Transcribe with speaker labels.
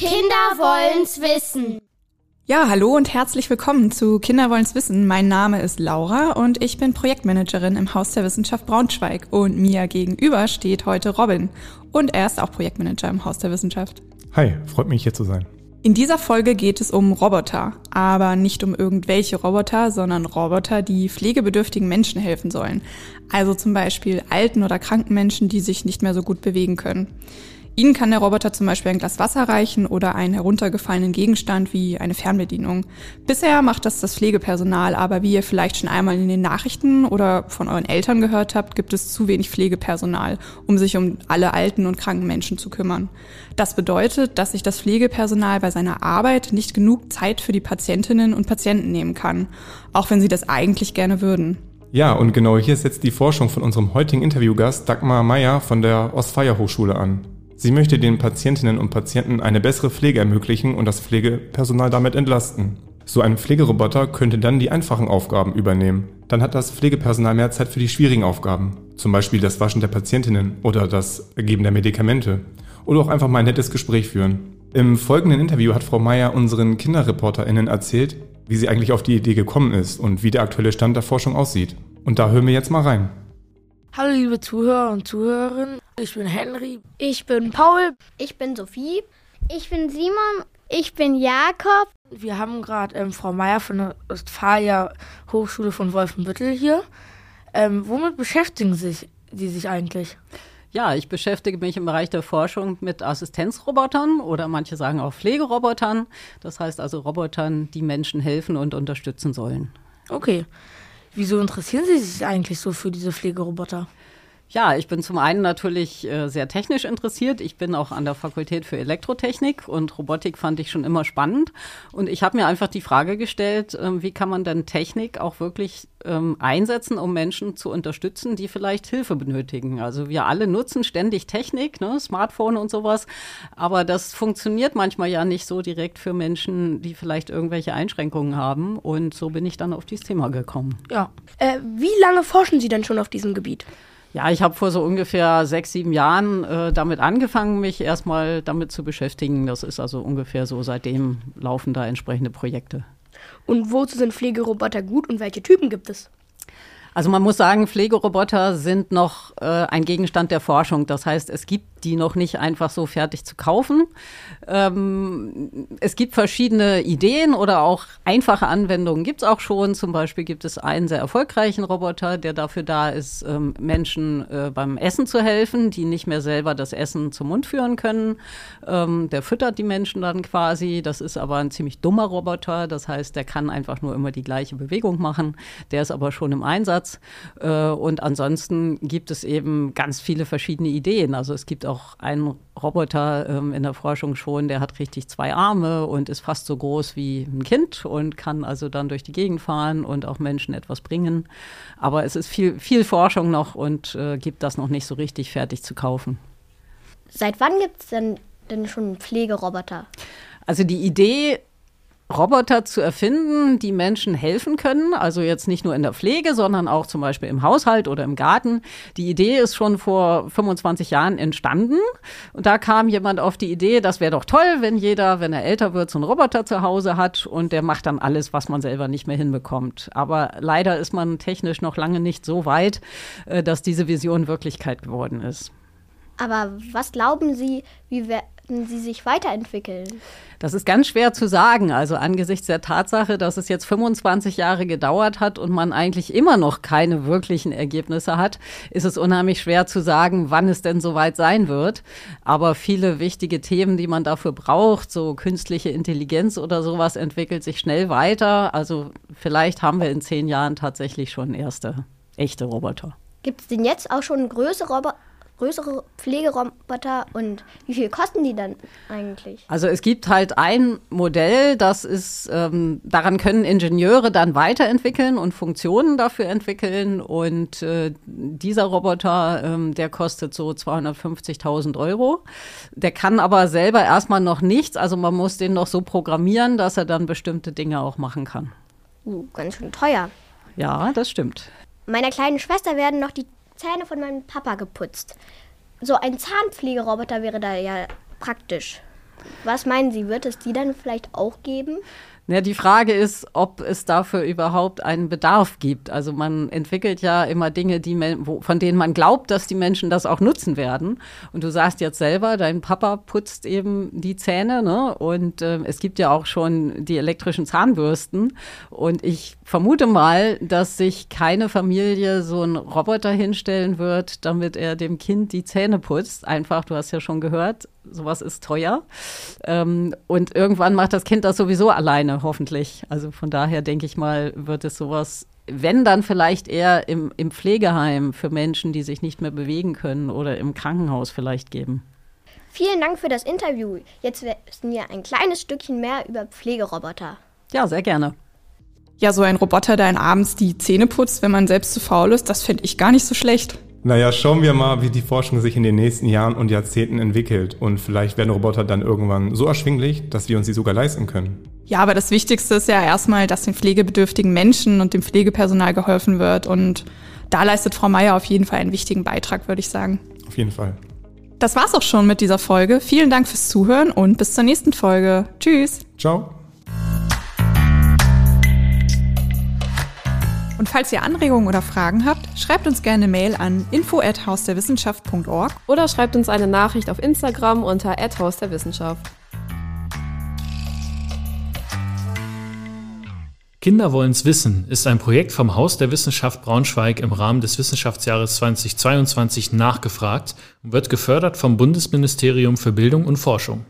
Speaker 1: Kinder wollen's wissen.
Speaker 2: Ja, hallo und herzlich willkommen zu Kinder wollen's wissen. Mein Name ist Laura und ich bin Projektmanagerin im Haus der Wissenschaft Braunschweig. Und mir gegenüber steht heute Robin. Und er ist auch Projektmanager im Haus der Wissenschaft.
Speaker 3: Hi, freut mich hier zu sein.
Speaker 2: In dieser Folge geht es um Roboter, aber nicht um irgendwelche Roboter, sondern Roboter, die pflegebedürftigen Menschen helfen sollen. Also zum Beispiel alten oder kranken Menschen, die sich nicht mehr so gut bewegen können. Ihnen kann der Roboter zum Beispiel ein Glas Wasser reichen oder einen heruntergefallenen Gegenstand wie eine Fernbedienung. Bisher macht das das Pflegepersonal, aber wie ihr vielleicht schon einmal in den Nachrichten oder von euren Eltern gehört habt, gibt es zu wenig Pflegepersonal, um sich um alle alten und kranken Menschen zu kümmern. Das bedeutet, dass sich das Pflegepersonal bei seiner Arbeit nicht genug Zeit für die Patientinnen und Patienten nehmen kann, auch wenn sie das eigentlich gerne würden.
Speaker 3: Ja, und genau hier setzt die Forschung von unserem heutigen Interviewgast Dagmar Meyer von der Ostfeier Hochschule an. Sie möchte den Patientinnen und Patienten eine bessere Pflege ermöglichen und das Pflegepersonal damit entlasten. So ein Pflegeroboter könnte dann die einfachen Aufgaben übernehmen. Dann hat das Pflegepersonal mehr Zeit für die schwierigen Aufgaben, zum Beispiel das Waschen der Patientinnen oder das Geben der Medikamente. Oder auch einfach mal ein nettes Gespräch führen. Im folgenden Interview hat Frau Meier unseren KinderreporterInnen erzählt, wie sie eigentlich auf die Idee gekommen ist und wie der aktuelle Stand der Forschung aussieht. Und da hören wir jetzt mal rein.
Speaker 4: Hallo liebe Zuhörer und Zuhörerinnen, ich bin Henry.
Speaker 1: Ich bin Paul.
Speaker 5: Ich bin Sophie. Ich bin Simon. Ich bin Jakob.
Speaker 4: Wir haben gerade ähm, Frau Meier von der Ostfalia Hochschule von Wolfenbüttel hier. Ähm, womit beschäftigen sich die sich eigentlich?
Speaker 6: Ja, ich beschäftige mich im Bereich der Forschung mit Assistenzrobotern oder manche sagen auch Pflegerobotern. Das heißt also Robotern, die Menschen helfen und unterstützen sollen.
Speaker 4: Okay. Wieso interessieren Sie sich eigentlich so für diese Pflegeroboter?
Speaker 6: Ja, ich bin zum einen natürlich äh, sehr technisch interessiert. Ich bin auch an der Fakultät für Elektrotechnik und Robotik fand ich schon immer spannend. Und ich habe mir einfach die Frage gestellt, äh, wie kann man denn Technik auch wirklich ähm, einsetzen, um Menschen zu unterstützen, die vielleicht Hilfe benötigen. Also wir alle nutzen ständig Technik, ne, Smartphone und sowas, aber das funktioniert manchmal ja nicht so direkt für Menschen, die vielleicht irgendwelche Einschränkungen haben. Und so bin ich dann auf dieses Thema gekommen.
Speaker 1: Ja. Äh, wie lange forschen Sie denn schon auf diesem Gebiet?
Speaker 6: Ja, ich habe vor so ungefähr sechs, sieben Jahren äh, damit angefangen, mich erstmal damit zu beschäftigen. Das ist also ungefähr so, seitdem laufen da entsprechende Projekte.
Speaker 1: Und wozu sind Pflegeroboter gut und welche Typen gibt es?
Speaker 6: Also man muss sagen, Pflegeroboter sind noch äh, ein Gegenstand der Forschung. Das heißt, es gibt die noch nicht einfach so fertig zu kaufen. Ähm, es gibt verschiedene Ideen oder auch einfache Anwendungen gibt es auch schon. Zum Beispiel gibt es einen sehr erfolgreichen Roboter, der dafür da ist, ähm, Menschen äh, beim Essen zu helfen, die nicht mehr selber das Essen zum Mund führen können. Ähm, der füttert die Menschen dann quasi. Das ist aber ein ziemlich dummer Roboter. Das heißt, der kann einfach nur immer die gleiche Bewegung machen. Der ist aber schon im Einsatz. Ansatz. Äh, und ansonsten gibt es eben ganz viele verschiedene Ideen. Also es gibt auch einen Roboter ähm, in der Forschung schon, der hat richtig zwei Arme und ist fast so groß wie ein Kind und kann also dann durch die Gegend fahren und auch Menschen etwas bringen. Aber es ist viel, viel Forschung noch und äh, gibt das noch nicht so richtig fertig zu kaufen.
Speaker 5: Seit wann gibt es denn, denn schon Pflegeroboter?
Speaker 6: Also die Idee Roboter zu erfinden, die Menschen helfen können. Also jetzt nicht nur in der Pflege, sondern auch zum Beispiel im Haushalt oder im Garten. Die Idee ist schon vor 25 Jahren entstanden. Und da kam jemand auf die Idee, das wäre doch toll, wenn jeder, wenn er älter wird, so einen Roboter zu Hause hat und der macht dann alles, was man selber nicht mehr hinbekommt. Aber leider ist man technisch noch lange nicht so weit, äh, dass diese Vision Wirklichkeit geworden ist.
Speaker 5: Aber was glauben Sie, wie, möchten sie sich weiterentwickeln?
Speaker 6: Das ist ganz schwer zu sagen. Also angesichts der Tatsache, dass es jetzt 25 Jahre gedauert hat und man eigentlich immer noch keine wirklichen Ergebnisse hat, ist es unheimlich schwer zu sagen, wann es denn soweit sein wird. Aber viele wichtige Themen, die man dafür braucht, so künstliche Intelligenz oder sowas, entwickelt sich schnell weiter. Also vielleicht haben wir in zehn Jahren tatsächlich schon erste echte Roboter.
Speaker 5: Gibt es denn jetzt auch schon größere Roboter? Größere Pflegeroboter und wie viel kosten die dann eigentlich?
Speaker 6: Also es gibt halt ein Modell, das ist, ähm, daran können Ingenieure dann weiterentwickeln und Funktionen dafür entwickeln und äh, dieser Roboter, ähm, der kostet so 250.000 Euro. Der kann aber selber erstmal noch nichts, also man muss den noch so programmieren, dass er dann bestimmte Dinge auch machen kann.
Speaker 5: Uh, ganz schön teuer.
Speaker 6: Ja, das stimmt.
Speaker 5: Meiner kleinen Schwester werden noch die Zähne von meinem Papa geputzt. So ein Zahnpflegeroboter wäre da ja praktisch. Was meinen Sie, wird es die dann vielleicht auch geben?
Speaker 6: Ja, die Frage ist, ob es dafür überhaupt einen Bedarf gibt. Also man entwickelt ja immer Dinge, die wo, von denen man glaubt, dass die Menschen das auch nutzen werden. Und du sagst jetzt selber, dein Papa putzt eben die Zähne, ne? Und äh, es gibt ja auch schon die elektrischen Zahnbürsten. Und ich vermute mal, dass sich keine Familie so einen Roboter hinstellen wird, damit er dem Kind die Zähne putzt. Einfach, du hast ja schon gehört, sowas ist teuer. Ähm, und irgendwann macht das Kind das sowieso alleine, hoffentlich. Also von daher denke ich mal, wird es sowas, wenn dann vielleicht eher im, im Pflegeheim für Menschen, die sich nicht mehr bewegen können oder im Krankenhaus vielleicht geben.
Speaker 5: Vielen Dank für das Interview. Jetzt wissen wir ein kleines Stückchen mehr über Pflegeroboter.
Speaker 6: Ja, sehr gerne.
Speaker 2: Ja, so ein Roboter, der einen abends die Zähne putzt, wenn man selbst zu faul ist, das finde ich gar nicht so schlecht.
Speaker 3: Naja, schauen wir mal, wie die Forschung sich in den nächsten Jahren und Jahrzehnten entwickelt. Und vielleicht werden Roboter dann irgendwann so erschwinglich, dass wir uns sie sogar leisten können.
Speaker 2: Ja, aber das Wichtigste ist ja erstmal, dass den pflegebedürftigen Menschen und dem Pflegepersonal geholfen wird. Und da leistet Frau Meier auf jeden Fall einen wichtigen Beitrag, würde ich sagen.
Speaker 3: Auf jeden Fall.
Speaker 2: Das war's auch schon mit dieser Folge. Vielen Dank fürs Zuhören und bis zur nächsten Folge. Tschüss.
Speaker 3: Ciao.
Speaker 2: Und falls ihr Anregungen oder Fragen habt, schreibt uns gerne eine Mail an info@hausderwissenschaft.org
Speaker 7: oder schreibt uns eine Nachricht auf Instagram unter @hausderwissenschaft.
Speaker 8: Kinder wollen's wissen ist ein Projekt vom Haus der Wissenschaft Braunschweig im Rahmen des Wissenschaftsjahres 2022 nachgefragt und wird gefördert vom Bundesministerium für Bildung und Forschung.